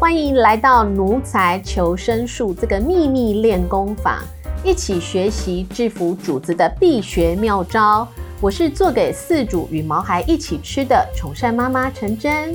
欢迎来到奴才求生术这个秘密练功坊，一起学习制服主子的必学妙招。我是做给饲主与毛孩一起吃的宠善妈妈陈真。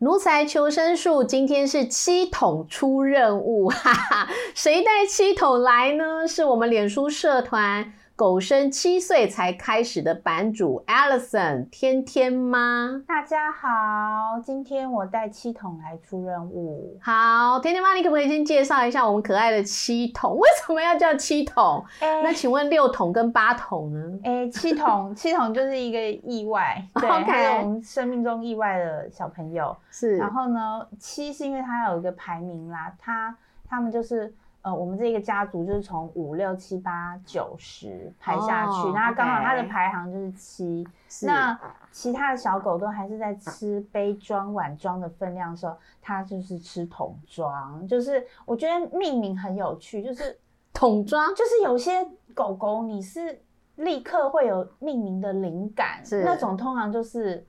奴才求生术，今天是七桶出任务，哈哈，谁带七桶来呢？是我们脸书社团。狗生七岁才开始的版主 Alison 天天妈，大家好，今天我带七桶来出任务。好，天天妈，你可不可以先介绍一下我们可爱的七桶？为什么要叫七桶？那请问六桶跟八桶呢？哎，七桶，七桶就是一个意外，对，这种生命中意外的小朋友是。然后呢，七是因为他有一个排名啦，他他们就是。呃，我们这个家族就是从五六七八九十排下去，那刚好它的排行就是七。那其他的小狗都还是在吃杯装、碗装的分量的时候，它就是吃桶装。就是我觉得命名很有趣，就是 桶装，就是有些狗狗你是立刻会有命名的灵感，那种通常就是。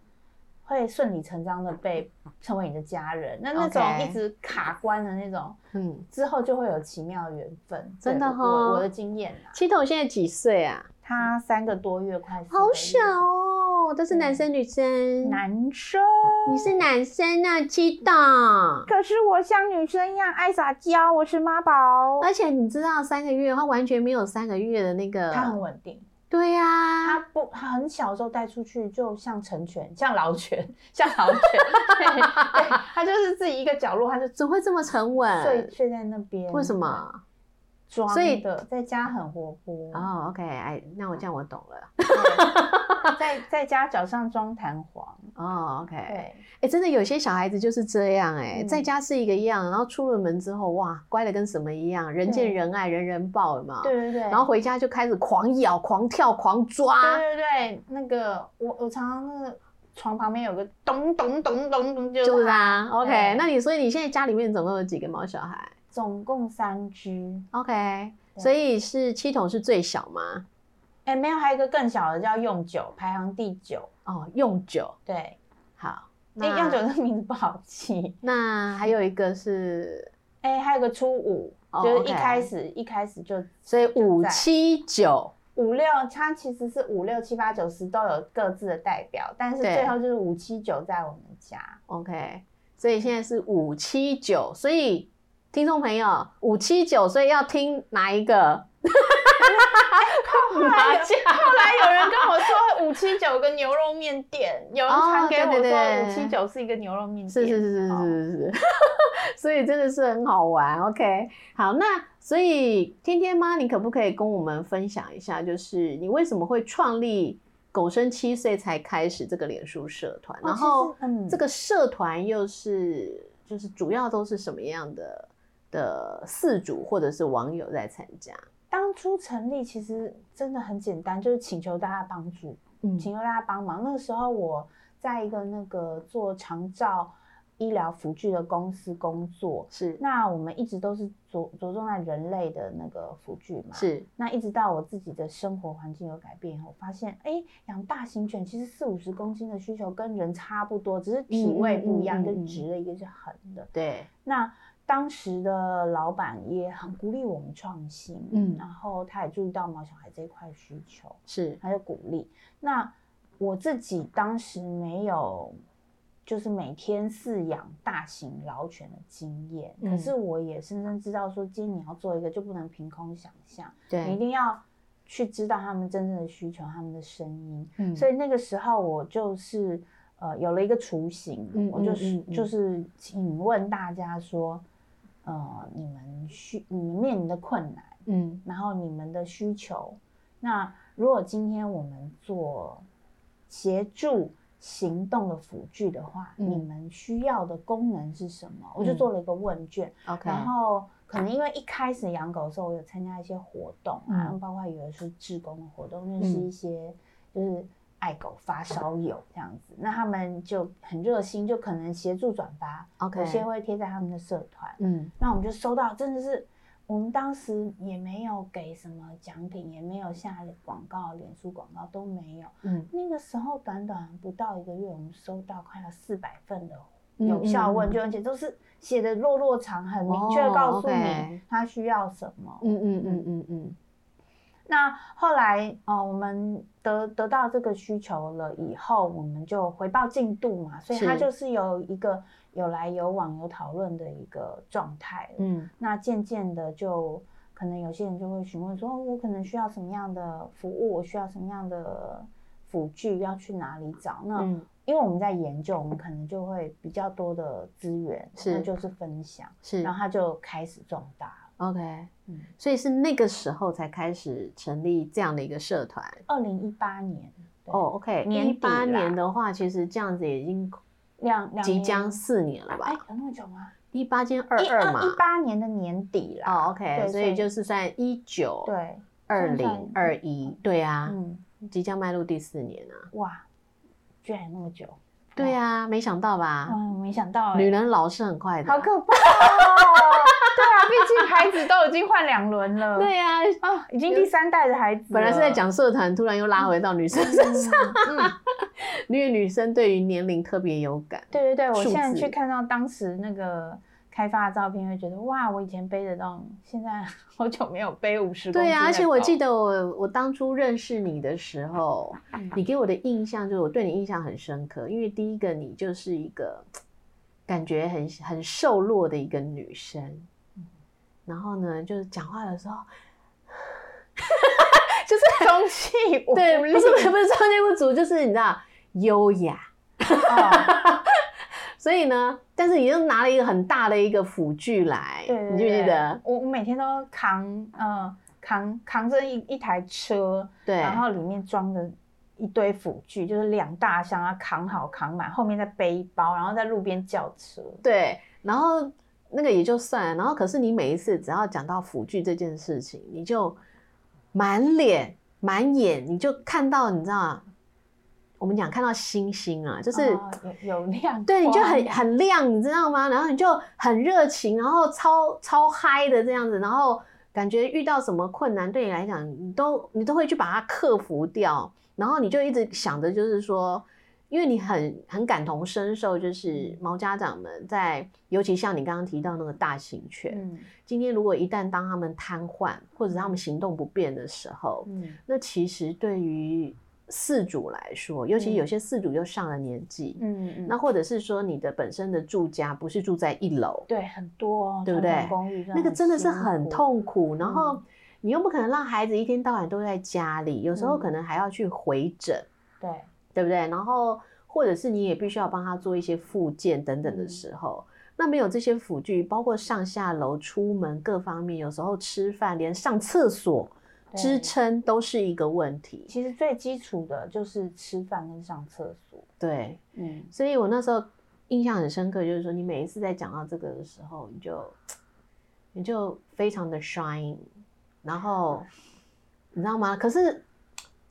会顺理成章的被成为你的家人，那那种一直卡关的那种，嗯，之后就会有奇妙的缘分，真的哈。我的经验啊，七筒现在几岁啊？他三个多月，快好小哦，都是男生女生？男生，你是男生啊，七筒。可是我像女生一样爱撒娇，我是妈宝。而且你知道，三个月他完全没有三个月的那个，他很稳定。对呀，他不他很小的时候带出去，就像成犬，像老犬，像老犬，对，他就是自己一个角落，他就怎会这么沉稳，睡睡在那边？为什么？装的，在家很活泼哦。OK，哎，那我这样我懂了。在在家脚上装弹簧哦。OK，对，哎，真的有些小孩子就是这样，哎，在家是一个样，然后出了门之后，哇，乖的跟什么一样，人见人爱，人人抱嘛。对对对。然后回家就开始狂咬、狂跳、狂抓。对对对，那个我我常常那个床旁边有个咚咚咚咚咚，就是啊。OK，那你所以你现在家里面总共有几个毛小孩？总共三只，OK，所以是七筒是最小吗？哎，没有，还有一个更小的叫用九，排行第九。哦，用九，对，好。哎，用九这名字不好记。那还有一个是，哎，还有个初五，就是一开始一开始就，所以五七九五六，它其实是五六七八九十都有各自的代表，但是最后就是五七九在我们家。OK，所以现在是五七九，所以。听众朋友，五七九，所以要听哪一个？后来 后来有人跟我说五七九个牛肉面店，有人传给我说五七九是一个牛肉面店，是是是是是是是，所以真的是很好玩。OK，好，那所以天天妈，你可不可以跟我们分享一下，就是你为什么会创立狗生七岁才开始这个脸书社团？然后这个社团又是就是主要都是什么样的？的四主或者是网友在参加。当初成立其实真的很简单，就是请求大家帮助，嗯，请求大家帮忙。那个时候我在一个那个做长照医疗辅具的公司工作，是。那我们一直都是着着重在人类的那个辅具嘛，是。那一直到我自己的生活环境有改变以后，发现哎，养大型犬其实四五十公斤的需求跟人差不多，只是体位不一样，一个直的，一个是横的。对。那当时的老板也很鼓励我们创新，嗯，然后他也注意到毛小孩这一块需求，是，他就鼓励。那我自己当时没有，就是每天饲养大型老犬的经验，可是我也深深知道，说今天你要做一个，就不能凭空想象，对，你一定要去知道他们真正的需求，他们的声音。嗯，所以那个时候我就是呃有了一个雏形，我就是就是请问大家说。呃，你们需你们面临的困难，嗯，然后你们的需求，那如果今天我们做协助行动的辅具的话，你们需要的功能是什么？我就做了一个问卷，OK，然后可能因为一开始养狗的时候，我有参加一些活动啊，包括有的是志工的活动，认识一些就是。爱狗发烧友这样子，那他们就很热心，就可能协助转发，有些会贴在他们的社团。嗯，那我们就收到真的是我们当时也没有给什么奖品，也没有下广告、脸书广告都没有。嗯，那个时候短短不到一个月，我们收到快要四百份的有效问卷，而且都是写的落落长，很明确告诉你他需要什么。嗯嗯嗯嗯嗯。那后来哦，我们得得到这个需求了以后，我们就回报进度嘛，所以它就是有一个有来有往、有讨论的一个状态。嗯，那渐渐的就可能有些人就会询问说，我可能需要什么样的服务，我需要什么样的辅具，要去哪里找？那因为我们在研究，我们可能就会比较多的资源，是就是分享，是，然后它就开始壮大。OK，嗯，所以是那个时候才开始成立这样的一个社团。二零一八年，哦，OK，一八年的话，其实这样子已经两即将四年了吧？哎，有那么久吗？一八兼二二嘛，一八年的年底啦。哦，OK，所以就是在一九对二零二一，对啊，嗯，即将迈入第四年啊！哇，居然那么久！对啊，没想到吧？嗯，没想到，女人老是很快的，好可怕哦！对啊，毕竟孩子都已经换两轮了。对呀，啊，已经第三代的孩子。本来是在讲社团，突然又拉回到女生身上。因为女生对于年龄特别有感。对对对，我现在去看到当时那个开发的照片，会觉得哇，我以前背得到，现在好久没有背五十。对啊，而且我记得我我当初认识你的时候，你给我的印象就是我对你印象很深刻，因为第一个你就是一个感觉很很瘦弱的一个女生。然后呢，就是讲话的时候，就是中气对，不是不是中气不足，就是你知道优雅。所以呢，但是你又拿了一个很大的一个辅具来，你记不记得？我我每天都扛，嗯，扛扛着一一台车，对，然后里面装着一堆辅具，就是两大箱啊，扛好扛满，后面再背包，然后在路边叫车，对，然后。那个也就算了，然后可是你每一次只要讲到辅具这件事情，你就满脸满眼，你就看到你知道，我们讲看到星星啊，就是有有亮，对，你就很很亮，你知道吗？然后你就很热情，然后超超嗨的这样子，然后感觉遇到什么困难对你来讲，你都你都会去把它克服掉，然后你就一直想着就是说。因为你很很感同身受，就是毛家长们在，尤其像你刚刚提到那个大型犬，今天如果一旦当他们瘫痪或者他们行动不便的时候，嗯。那其实对于饲主来说，尤其有些饲主又上了年纪，嗯嗯，那或者是说你的本身的住家不是住在一楼，对，很多，对不对？公寓那个真的是很痛苦，然后你又不可能让孩子一天到晚都在家里，有时候可能还要去回诊，对。对不对？然后或者是你也必须要帮他做一些复健等等的时候，那没有这些辅具，包括上下楼、出门各方面，有时候吃饭连上厕所支撑都是一个问题。其实最基础的就是吃饭跟上厕所。对，嗯，所以我那时候印象很深刻，就是说你每一次在讲到这个的时候，你就你就非常的 shine，然后你知道吗？可是。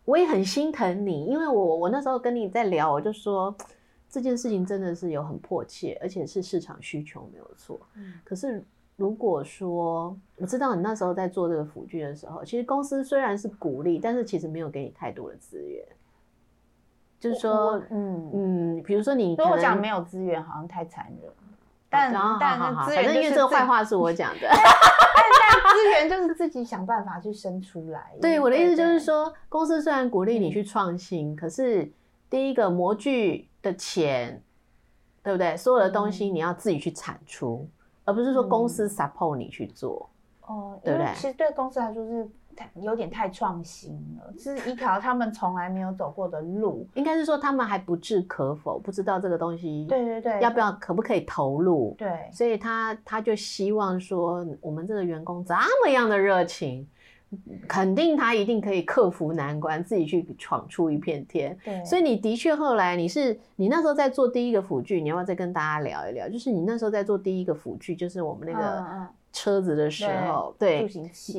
我也很心疼你，因为我我那时候跟你在聊，我就说这件事情真的是有很迫切，而且是市场需求没有错。嗯，可是如果说我知道你那时候在做这个辅具的时候，其实公司虽然是鼓励，但是其实没有给你太多的资源。就是说，嗯嗯，比如说你跟我讲没有资源，好像太残忍。但但反正因为这个坏话是我讲的。资源就是自己想办法去生出来。对，我的意思就是说，公司虽然鼓励你去创新，可是第一个模具的钱，对不对？所有的东西你要自己去产出，而不是说公司 support 你去做。哦，对不对？其实对公司来说是。有点太创新了，是一条他们从来没有走过的路，应该是说他们还不置可否，不知道这个东西，对对对，要不要可不可以投入？对，所以他他就希望说，我们这个员工这么样的热情，肯定他一定可以克服难关，自己去闯出一片天。对，所以你的确后来你是你那时候在做第一个辅具，你要不要再跟大家聊一聊？就是你那时候在做第一个辅具，就是我们那个。车子的时候，对，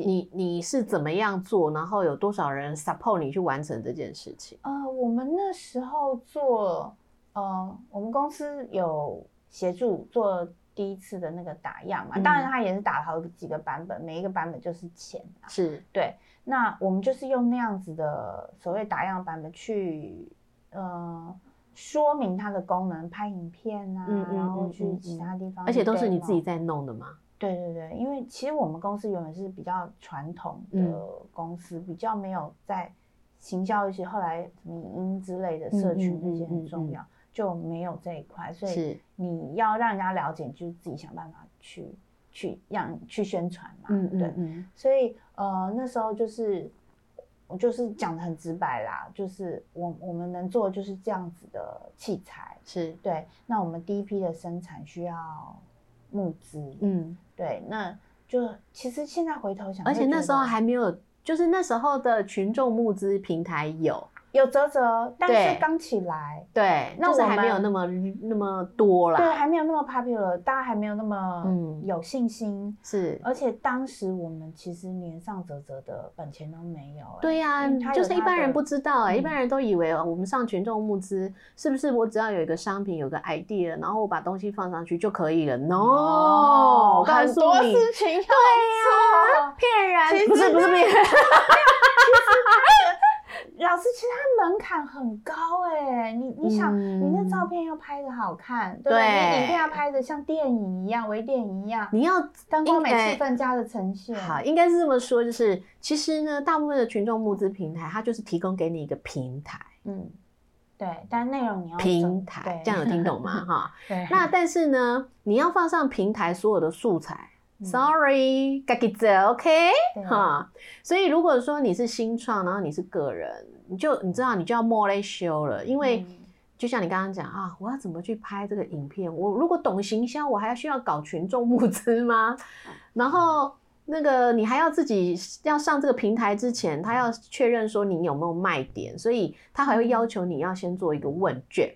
你你是怎么样做？然后有多少人 support 你去完成这件事情？呃，我们那时候做，呃，我们公司有协助做第一次的那个打样嘛，当然他也是打了好几个版本，每一个版本就是钱，是对。那我们就是用那样子的所谓打样版本去，呃，说明它的功能，拍影片啊，然后去其他地方，而且都是你自己在弄的吗？对对对，因为其实我们公司原本是比较传统的公司，比较没有在行销一些后来什么影音之类的社群那些很重要，就没有这一块，所以你要让人家了解，就自己想办法去。去让去宣传嘛，嗯对，嗯，所以呃那时候就是我就是讲的很直白啦，就是我我们能做就是这样子的器材，是对。那我们第一批的生产需要募资，嗯，对，那就其实现在回头想，而且那时候还没有，就是那时候的群众募资平台有。有泽泽，但是刚起来，对，那我还没有那么那么多啦，对，还没有那么 popular，大家还没有那么嗯有信心，是，而且当时我们其实连上泽泽的本钱都没有，对呀，就是一般人不知道，哎，一般人都以为我们上群众募资是不是我只要有一个商品，有个 idea，然后我把东西放上去就可以了？No，很多事情对呀，骗人，不是不是骗人。老师，其实它门槛很高哎，你你想，你那照片要拍的好看，对，你影片要拍的像电影一样，微电影一样，你要灯光美、气氛加的呈现。好，应该是这么说，就是其实呢，大部分的群众募资平台，它就是提供给你一个平台，嗯，对，但内容你要平台，这样有听懂吗？哈，对。那但是呢，你要放上平台所有的素材。Sorry，该给走，OK，哈。所以如果说你是新创，然后你是个人，你就你知道你就要 more show 了，因为就像你刚刚讲啊，我要怎么去拍这个影片？我如果懂行销，我还要需要搞群众募资吗？然后那个你还要自己要上这个平台之前，他要确认说你有没有卖点，所以他还会要求你要先做一个问卷。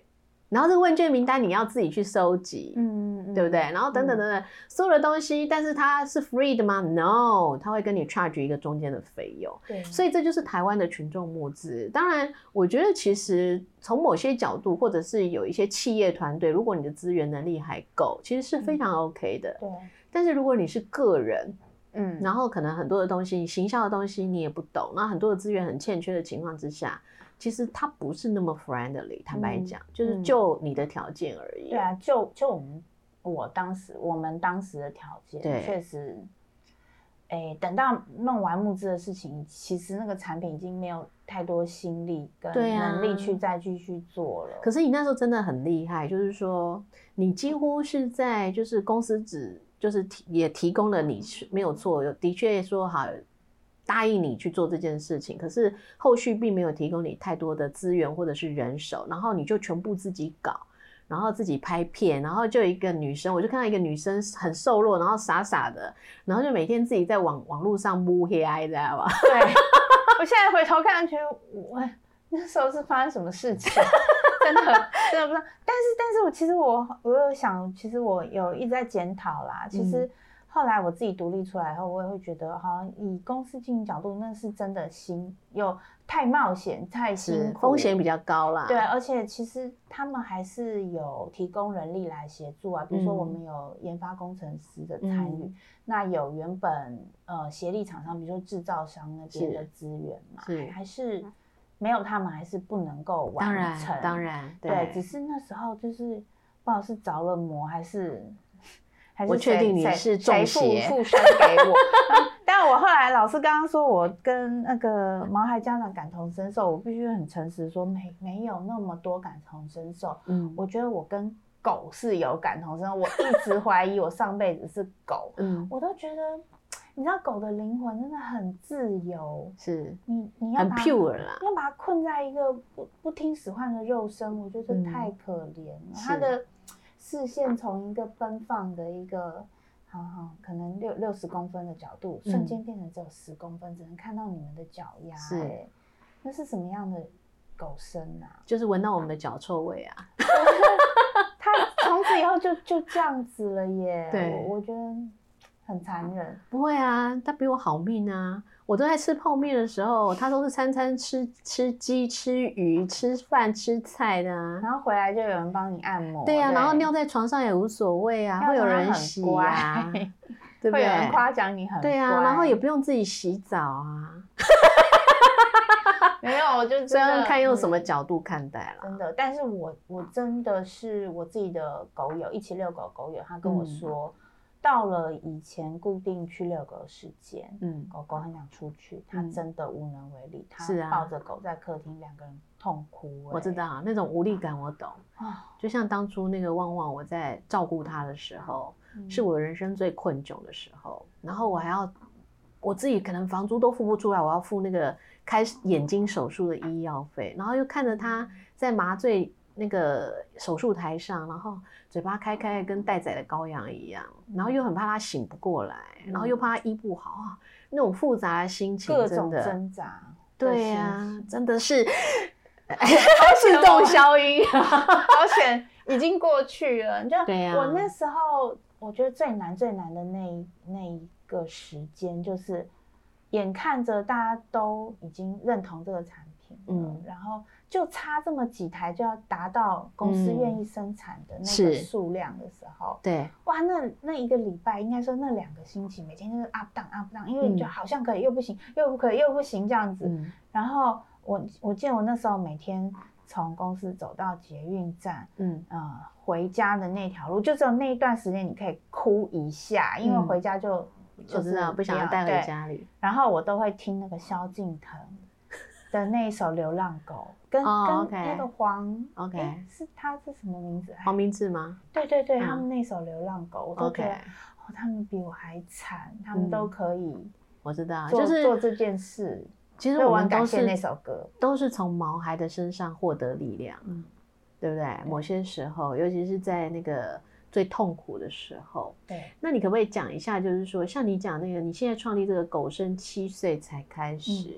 然后这个问卷名单你要自己去收集，嗯，对不对？然后等等等等，所有的东西，但是它是 free 的吗？No，它会跟你 charge 一个中间的费用。对，所以这就是台湾的群众募资。当然，我觉得其实从某些角度，或者是有一些企业团队，如果你的资源能力还够，其实是非常 OK 的。对。但是如果你是个人，嗯，然后可能很多的东西，行销的东西你也不懂，那很多的资源很欠缺的情况之下。其实他不是那么 friendly，坦白讲，就是就你的条件而已。对啊，就就我们我当时我们当时的条件，确实，哎，等到弄完募资的事情，其实那个产品已经没有太多心力跟能力去再继续做了。可是你那时候真的很厉害，就是说你几乎是在就是公司只就是提也提供了你是没有错，的确说好。答应你去做这件事情，可是后续并没有提供你太多的资源或者是人手，然后你就全部自己搞，然后自己拍片，然后就一个女生，我就看到一个女生很瘦弱，然后傻傻的，然后就每天自己在网网络上摸黑爱，知道吧？对，我现在回头看，觉得我那时候是发生什么事情，真的真的不知道。但是，但是我其实我我有想，其实我有一直在检讨啦，其实。后来我自己独立出来后，我也会觉得，好像以公司经营角度，那是真的辛又太冒险、太辛苦，风险比较高啦。对，而且其实他们还是有提供人力来协助啊，比如说我们有研发工程师的参与，那有原本呃协力厂商，比如说制造商那边的资源嘛，还是没有他们还是不能够完成。当然，对，只是那时候就是不知道是着了魔还是。我确定你是谁附附身给我，但我后来老师刚刚说我跟那个毛孩家长感同身受，我必须很诚实说没没有那么多感同身受。嗯，我觉得我跟狗是有感同身受，我一直怀疑我上辈子是狗。嗯，我都觉得，你知道狗的灵魂真的很自由，是你你要很 pure 啦，要把它困在一个不不听使唤的肉身，我觉得太可怜了，它的。视线从一个奔放的一个，好好可能六六十公分的角度，瞬间变成只有十公分，只能看到你们的脚丫。是，那是什么样的狗身啊？就是闻到我们的脚臭味啊！他从此以后就就这样子了耶。对，我觉得很残忍。不会啊，他比我好命啊！我都在吃泡面的时候，他都是餐餐吃吃鸡、吃鱼、吃饭、吃菜的。然后回来就有人帮你按摩。对呀，然后尿在床上也无所谓啊，会有人洗啊，对不对？会有人夸奖你很对啊，然后也不用自己洗澡啊。没有，我就这样看用什么角度看待了。真的，但是我我真的是我自己的狗友，一起遛狗狗友，他跟我说，到了以前固定去遛狗的时间，嗯，狗狗很想出去，它真的无能为力，他抱着狗在客厅，两个人痛哭。我知道那种无力感，我懂啊。就像当初那个旺旺，我在照顾他的时候，是我人生最困窘的时候，然后我还要我自己可能房租都付不出来，我要付那个。开眼睛手术的医药费，然后又看着他在麻醉那个手术台上，然后嘴巴开开跟待宰的羔羊一样，然后又很怕他醒不过来，然后又怕他医不好啊，那种复杂的心情，各种挣扎，对呀，真的是 自动消音，好险，已经过去了。就我那时候，我觉得最难最难的那那一个时间就是。眼看着大家都已经认同这个产品，嗯，然后就差这么几台就要达到公司愿意生产的那个数量的时候，对，哇，那那一个礼拜，应该说那两个星期，每天就是 up down up down，因为你就好像可以又不行，又不可以又不行这样子。然后我我记得我那时候每天从公司走到捷运站，嗯。呃回家的那条路，就只有那一段时间你可以哭一下，因为回家就。就知道不想要带回家里，然后我都会听那个萧敬腾的那一首《流浪狗》，跟跟那个黄，OK，是他是什么名字？黄明志吗？对对对，他们那首《流浪狗》，我都觉得哦，他们比我还惨，他们都可以，我知道，就是做这件事。其实我们都是那首歌，都是从毛孩的身上获得力量，嗯，对不对？某些时候，尤其是在那个。最痛苦的时候，对，那你可不可以讲一下？就是说，像你讲那个，你现在创立这个狗生七岁才开始，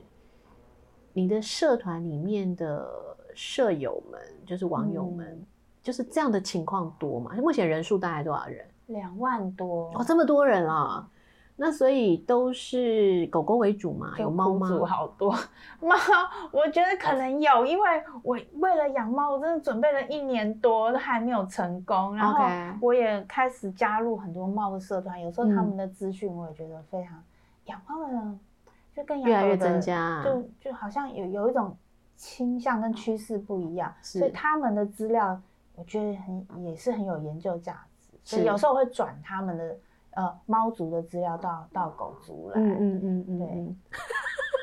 你的社团里面的舍友们，就是网友们，就是这样的情况多吗？目前人数大概多少人？两万多哦，这么多人啊！那所以都是狗狗为主嘛？有猫吗？好多猫，我觉得可能有，因为我为了养猫，我真的准备了一年多都还没有成功。然后我也开始加入很多猫的社团，有时候他们的资讯我也觉得非常养猫的人就跟越来越增加，就就好像有有一种倾向跟趋势不一样，所以他们的资料我觉得很也是很有研究价值，所以有时候会转他们的。呃，猫族的资料到到狗族来，嗯嗯嗯嗯，对，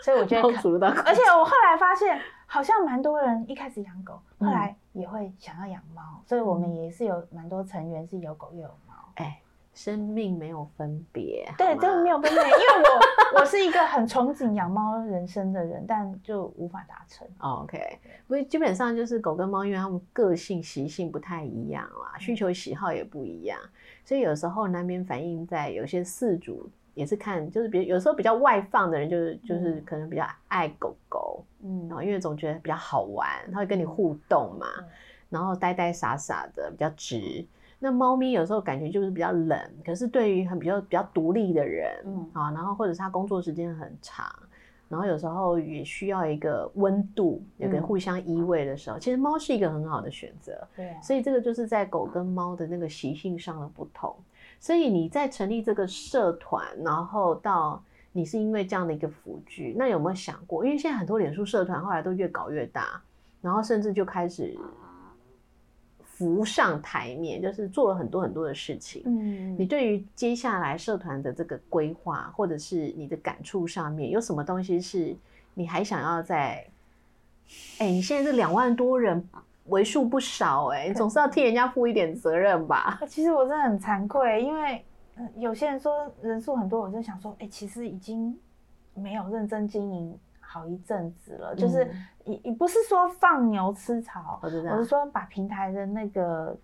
所以我觉得，而且我后来发现，好像蛮多人一开始养狗，后来也会想要养猫，所以我们也是有蛮多成员是有狗又有猫，哎。生命没有分别，对，真的没有分别。因为我我是一个很憧憬养猫人生的人，但就无法达成。OK，不基本上就是狗跟猫，因为它们个性习性不太一样啦，需求喜好也不一样，所以有时候难免反映在有些饲主也是看，就是比有时候比较外放的人，就是就是可能比较爱狗狗，嗯，然后因为总觉得比较好玩，他会跟你互动嘛，然后呆呆傻傻的，比较直。那猫咪有时候感觉就是比较冷，可是对于很比较比较独立的人，嗯啊，然后或者是他工作时间很长，然后有时候也需要一个温度，有个互相依偎的时候，其实猫是一个很好的选择。对，所以这个就是在狗跟猫的那个习性上的不同。所以你在成立这个社团，然后到你是因为这样的一个辅具，那有没有想过？因为现在很多脸书社团后来都越搞越大，然后甚至就开始。浮上台面，就是做了很多很多的事情。嗯，你对于接下来社团的这个规划，或者是你的感触上面，有什么东西是你还想要在？哎，你现在这两万多人为数不少，哎，你总是要替人家负一点责任吧？其实我真的很惭愧，因为有些人说人数很多，我就想说，哎，其实已经没有认真经营。好一阵子了，就是也也不是说放牛吃草，我是说把平台的那个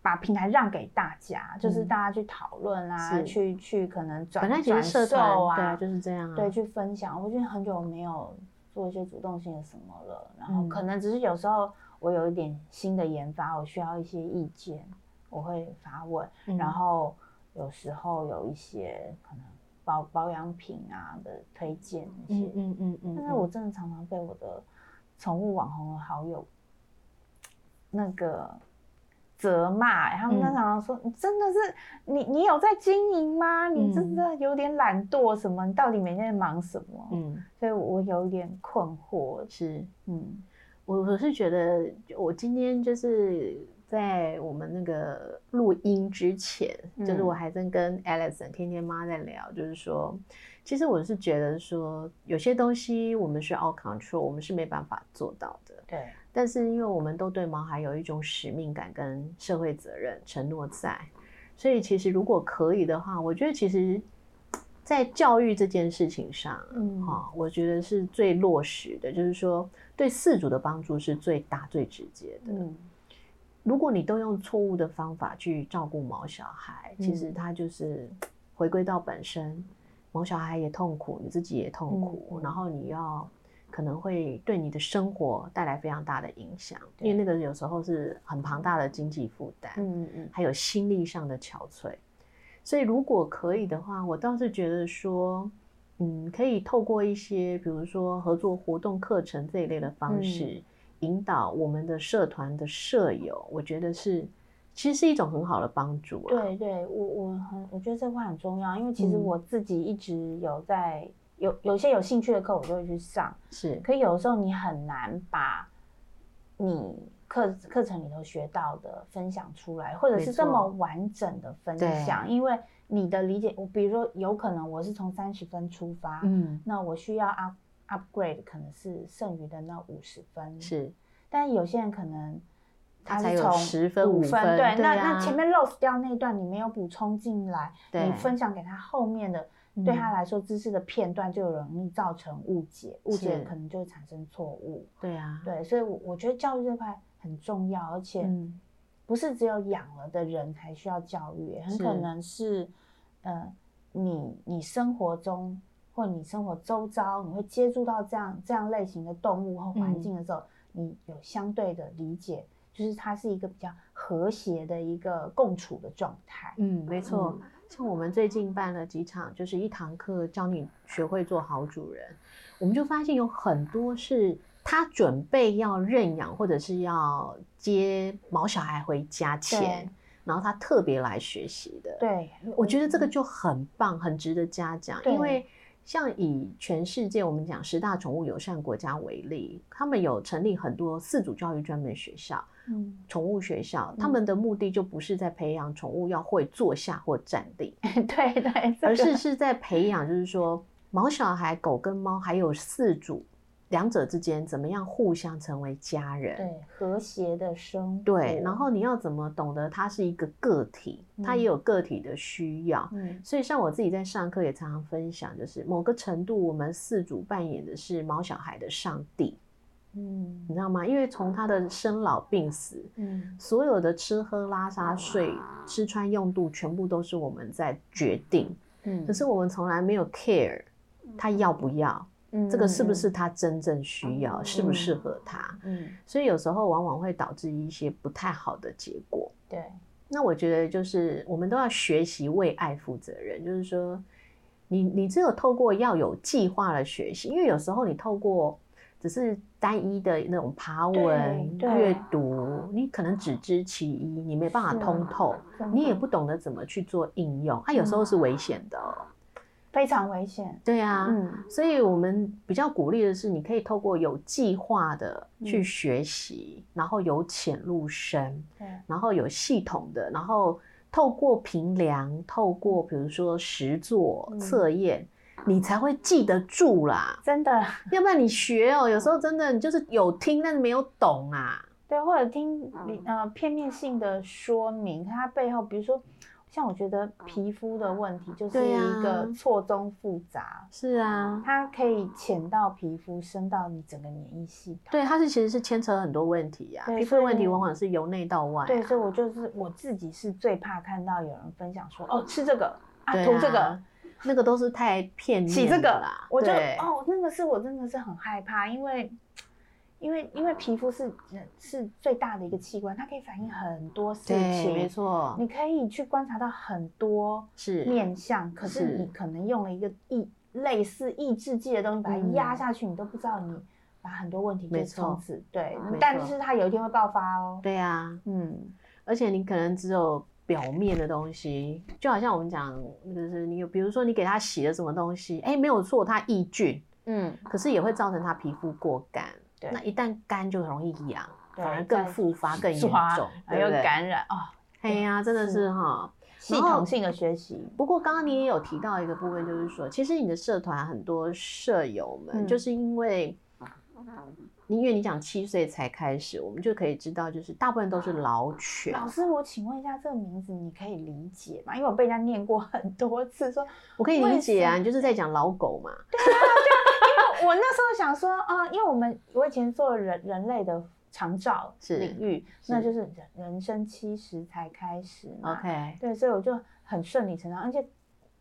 把平台让给大家，就是大家去讨论啊，去去可能转转售啊，就是这样啊，对，去分享。我觉得很久没有做一些主动性的什么了，然后可能只是有时候我有一点新的研发，我需要一些意见，我会发问，然后有时候有一些可能保保养品啊的推荐那些，嗯嗯嗯，但是我真的常常被我的宠物网红的好友那个责骂，他们常常说：“你真的是你，你有在经营吗？你真的有点懒惰什么？你到底每天在忙什么？”嗯，所以我有点困惑。是，嗯，我我是觉得，我今天就是在我们那个录音之前，就是我还在跟 Alison 天天妈在聊，就是说，其实我是觉得说，有些东西我们是 all control，我们是没办法做到的。对。但是因为我们都对毛孩有一种使命感跟社会责任承诺在，所以其实如果可以的话，我觉得其实，在教育这件事情上，嗯，哈，我觉得是最落实的，就是说对四主的帮助是最大最直接的。嗯，如果你都用错误的方法去照顾毛小孩，其实他就是回归到本身，毛小孩也痛苦，你自己也痛苦，然后你要。可能会对你的生活带来非常大的影响，因为那个有时候是很庞大的经济负担，嗯嗯，还有心力上的憔悴。所以如果可以的话，我倒是觉得说，嗯，可以透过一些比如说合作活动、课程这一类的方式，引导我们的社团的舍友，我觉得是其实是一种很好的帮助。对，对我我很我觉得这块很重要，因为其实我自己一直有在。有有些有兴趣的课，我就会去上。是，可有的时候你很难把你课课程里头学到的分享出来，或者是这么完整的分享，因为你的理解，我比如说有可能我是从三十分出发，嗯，那我需要 up upgrade 可能是剩余的那五十分，是，但有些人可能他是从十分五分，对，那那前面 lost 掉那段你没有补充进来，你分享给他后面的。对他来说，知识的片段就容易造成误解，误解可能就会产生错误。对啊，对，所以，我我觉得教育这块很重要，而且不是只有养了的人才需要教育，很可能是，呃，你你生活中或你生活周遭，你会接触到这样这样类型的动物和环境的时候，你有相对的理解，就是它是一个比较和谐的一个共处的状态。嗯，没错。像我们最近办了几场，就是一堂课教你学会做好主人，我们就发现有很多是他准备要认养或者是要接毛小孩回家前，然后他特别来学习的。对，我觉得这个就很棒，很值得嘉奖，因为。像以全世界我们讲十大宠物友善国家为例，他们有成立很多四组教育专门学校，嗯，宠物学校，他们的目的就不是在培养宠物要会坐下或站立，对对，而是是在培养，就是说毛小孩、狗跟猫还有四组。两者之间怎么样互相成为家人？对，和谐的生活。对，然后你要怎么懂得他是一个个体，他也有个体的需要。嗯，所以像我自己在上课也常常分享，就是某个程度，我们四组扮演的是毛小孩的上帝。嗯，你知道吗？因为从他的生老病死，嗯，所有的吃喝拉撒睡、吃穿用度，全部都是我们在决定。嗯，可是我们从来没有 care 他要不要。这个是不是他真正需要？适不适合他？嗯，所以有时候往往会导致一些不太好的结果。对，那我觉得就是我们都要学习为爱负责任，就是说，你你只有透过要有计划的学习，因为有时候你透过只是单一的那种爬文阅读，你可能只知其一，你没办法通透，你也不懂得怎么去做应用，它有时候是危险的。非常危险，对呀，嗯，所以我们比较鼓励的是，你可以透过有计划的去学习，然后由浅入深，对，然后有系统的，然后透过评量，透过比如说实作测验，你才会记得住啦，真的，要不然你学哦，有时候真的你就是有听，但是没有懂啊，对，或者听呃片面性的说明，它背后，比如说。像我觉得皮肤的问题就是一个错综复杂，是啊，它可以浅到皮肤，深到你整个免疫系统。对，它是其实是牵扯很多问题呀。皮肤的问题往往是由内到外。对，所以我就是我自己是最怕看到有人分享说，哦，吃这个啊，涂这个，那个都是太片面。洗这个啦，我就哦，那个是我真的是很害怕，因为。因为因为皮肤是是最大的一个器官，它可以反映很多事情，没错，你可以去观察到很多是。面相，可是你可能用了一个抑类似抑制剂的东西把它压下去，你都不知道你把很多问题就从此对，但是它有一天会爆发哦。对呀，嗯，而且你可能只有表面的东西，就好像我们讲，就是你有比如说你给他洗了什么东西，哎，没有错，它抑菌，嗯，可是也会造成他皮肤过干。那一旦干就容易痒，反而更复发更严重，还有感染啊。哎呀，真的是哈，系统性的学习。不过刚刚你也有提到一个部分，就是说，其实你的社团很多舍友们，就是因为，因为你讲七岁才开始，我们就可以知道，就是大部分都是老犬。老师，我请问一下，这个名字你可以理解吗？因为我被人家念过很多次，说我可以理解啊，你就是在讲老狗嘛。对啊，我那时候想说啊，因为我们我以前做人人类的。长照领域，那就是人人生七十才开始嘛。OK，对，所以我就很顺理成章。而且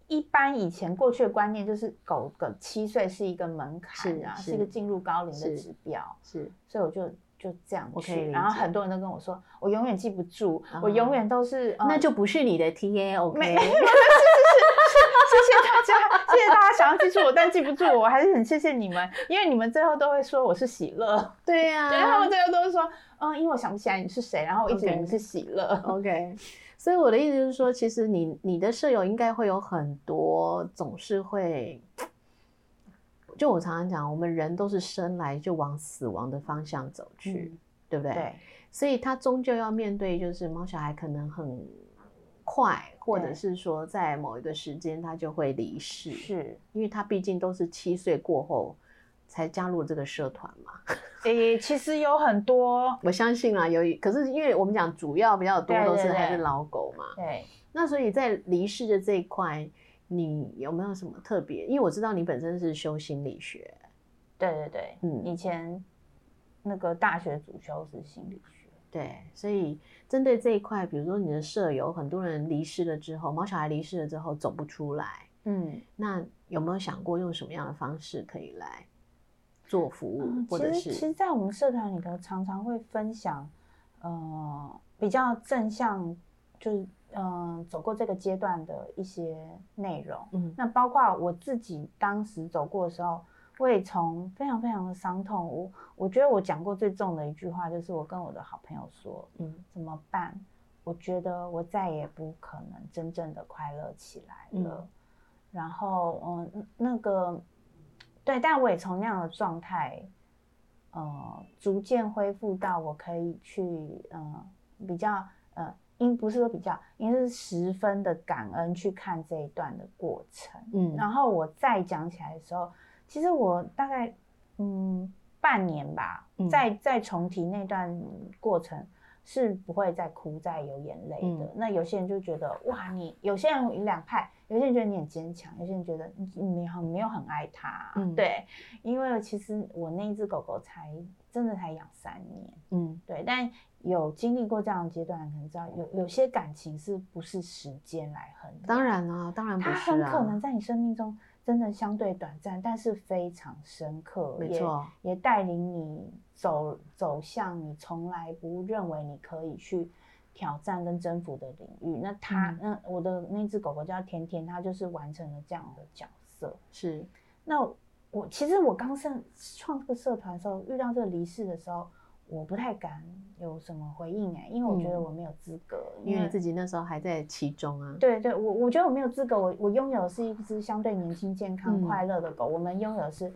一般以前过去的观念就是狗狗七岁是一个门槛啊，是一个进入高龄的指标。是，所以我就就这样去。然后很多人都跟我说，我永远记不住，我永远都是，那就不是你的 TA。OK。谢谢大家，谢谢大家想要记住我，但记不住我，还是很谢谢你们，因为你们最后都会说我是喜乐，对呀，然后最后都是说，嗯，因为我想不起来你是谁，然后我一直以为你是喜乐，OK。所以我的意思就是说，其实你你的舍友应该会有很多，总是会，就我常常讲，我们人都是生来就往死亡的方向走去，对不对？对。所以他终究要面对，就是猫小孩可能很。快，或者是说在某一个时间他就会离世，是因为他毕竟都是七岁过后才加入这个社团嘛。诶，其实有很多，我相信啊，有，可是因为我们讲主要比较多都是还是老狗嘛。对，那所以在离世的这一块，你有没有什么特别？因为我知道你本身是修心理学。对对对，嗯，以前那个大学主修是心理学。对，所以针对这一块，比如说你的舍友很多人离世了之后，毛小孩离世了之后走不出来，嗯，那有没有想过用什么样的方式可以来做服务，或者是？其实，在我们社团里头，常常会分享，呃，比较正向，就是嗯，走过这个阶段的一些内容，嗯，那包括我自己当时走过的时候。会从非常非常的伤痛，我我觉得我讲过最重的一句话就是我跟我的好朋友说，嗯，怎么办？我觉得我再也不可能真正的快乐起来了。然后，嗯，那个，对，但我也从那样的状态，呃，逐渐恢复到我可以去，嗯，比较，呃，应不是说比较，应该是十分的感恩去看这一段的过程。嗯，然后我再讲起来的时候。其实我大概嗯半年吧，再再重提那段过程是不会再哭再有眼泪的。那有些人就觉得哇，你有些人两派，有些人觉得你很坚强，有些人觉得你你很没有很爱他。嗯，对，因为其实我那一只狗狗才真的才养三年。嗯，对，但有经历过这样的阶段，可能知道有有些感情是不是时间来衡量？当然啊，当然不是啊，它很可能在你生命中。真的相对短暂，但是非常深刻，没错，也带领你走走向你从来不认为你可以去挑战跟征服的领域。那他，那我的那只狗狗叫甜甜，它就是完成了这样的角色。是，那我其实我刚上创这个社团的时候，遇到这个离世的时候。我不太敢有什么回应哎，因为我觉得我没有资格，因为自己那时候还在其中啊。对对，我我觉得我没有资格，我我拥有是一只相对年轻、健康、快乐的狗。我们拥有是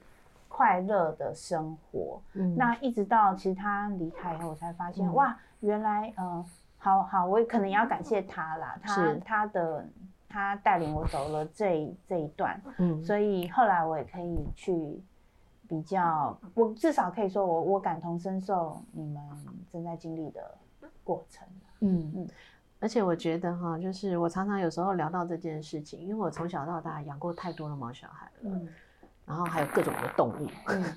快乐的生活。嗯，那一直到其实他离开以后，我才发现哇，原来嗯，好好，我可能也要感谢他啦，他他的他带领我走了这这一段，嗯，所以后来我也可以去。比较，我至少可以说，我我感同身受你们正在经历的过程。嗯嗯，而且我觉得哈，就是我常常有时候聊到这件事情，因为我从小到大养过太多的毛小孩了，然后还有各种的动物。嗯。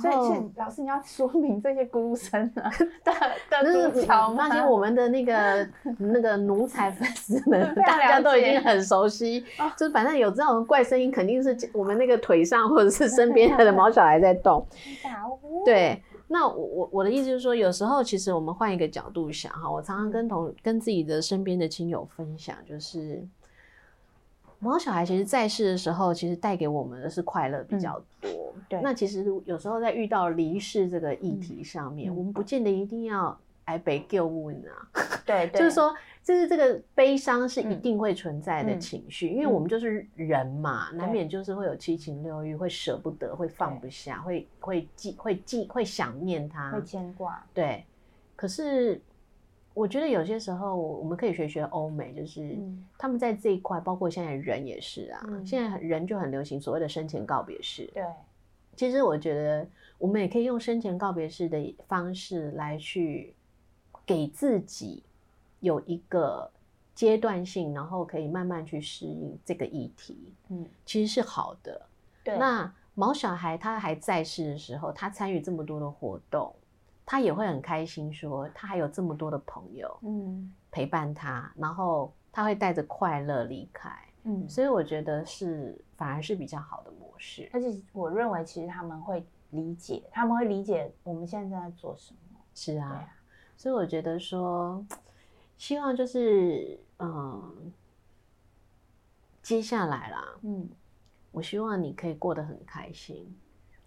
所以，老师你要说明这些孤生啊的的主角吗？放心，我们的那个那个奴才粉丝们，大家都已经很熟悉。就是反正有这种怪声音，肯定是我们那个腿上或者是身边的毛小孩在动。对，那我我我的意思就是说，有时候其实我们换一个角度想哈，我常常跟同跟自己的身边的亲友分享，就是毛小孩其实在世的时候，其实带给我们的是快乐比较多。对，那其实有时候在遇到离世这个议题上面，我们不见得一定要挨被救问啊。对，就是说。就是这个悲伤是一定会存在的情绪，因为我们就是人嘛，难免就是会有七情六欲，会舍不得，会放不下，会会记，会记，会想念他，会牵挂。对，可是我觉得有些时候我们可以学学欧美，就是他们在这一块，包括现在人也是啊，现在人就很流行所谓的生前告别式。对，其实我觉得我们也可以用生前告别式的方式来去给自己。有一个阶段性，然后可以慢慢去适应这个议题，嗯，其实是好的。对，那毛小孩他还在世的时候，他参与这么多的活动，他也会很开心，说他还有这么多的朋友，嗯，陪伴他，然后他会带着快乐离开，嗯，所以我觉得是反而是比较好的模式。而且我认为，其实他们会理解，他们会理解我们现在正在做什么。是啊，所以我觉得说。希望就是嗯，接下来啦，嗯，我希望你可以过得很开心，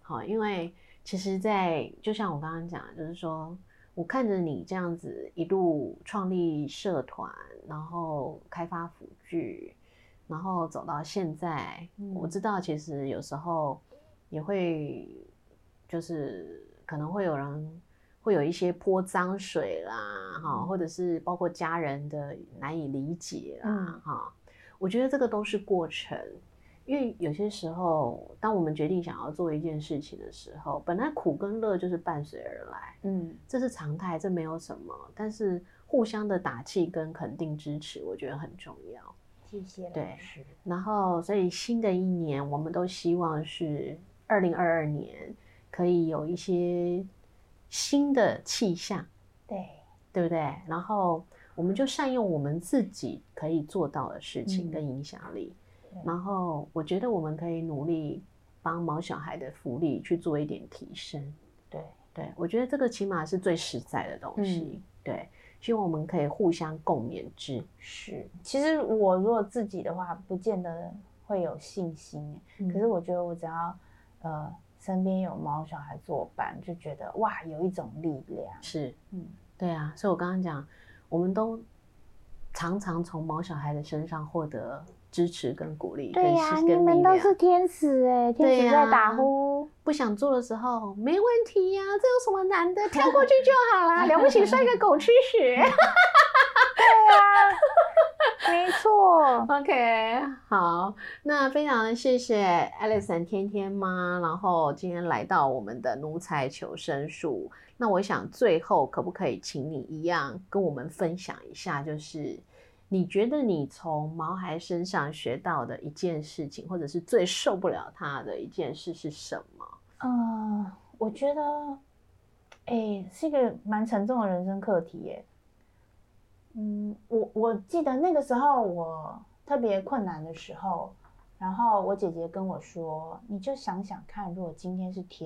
好，因为其实，在就像我刚刚讲，就是说我看着你这样子一路创立社团，然后开发辅具，然后走到现在，我知道其实有时候也会就是可能会有人。会有一些泼脏水啦，哈，或者是包括家人的难以理解啦，哈，我觉得这个都是过程，因为有些时候，当我们决定想要做一件事情的时候，本来苦跟乐就是伴随而来，嗯，这是常态，这没有什么，但是互相的打气跟肯定支持，我觉得很重要。谢谢对，然后所以新的一年，我们都希望是二零二二年可以有一些。新的气象，对对不对？然后我们就善用我们自己可以做到的事情跟影响力。然后我觉得我们可以努力帮毛小孩的福利去做一点提升。对对，我觉得这个起码是最实在的东西。对，希望我们可以互相共勉之。是，其实我如果自己的话，不见得会有信心。可是我觉得我只要呃。身边有猫小孩作伴，就觉得哇，有一种力量。是，嗯，对啊，所以我刚刚讲，我们都常常从毛小孩的身上获得支持跟鼓励。对呀，你们都是天使哎，天使在打呼。不想做的时候，没问题呀，这有什么难的？跳过去就好啦，了不起摔个狗吃屎。对呀。没错，OK，好，那非常谢谢 Alison 天天妈，然后今天来到我们的奴才求生术。那我想最后可不可以请你一样跟我们分享一下，就是你觉得你从毛孩身上学到的一件事情，或者是最受不了他的一件事是什么？嗯，我觉得，哎，是一个蛮沉重的人生课题耶。嗯，我我记得那个时候我特别困难的时候，然后我姐姐跟我说：“你就想想看，如果今天是天。”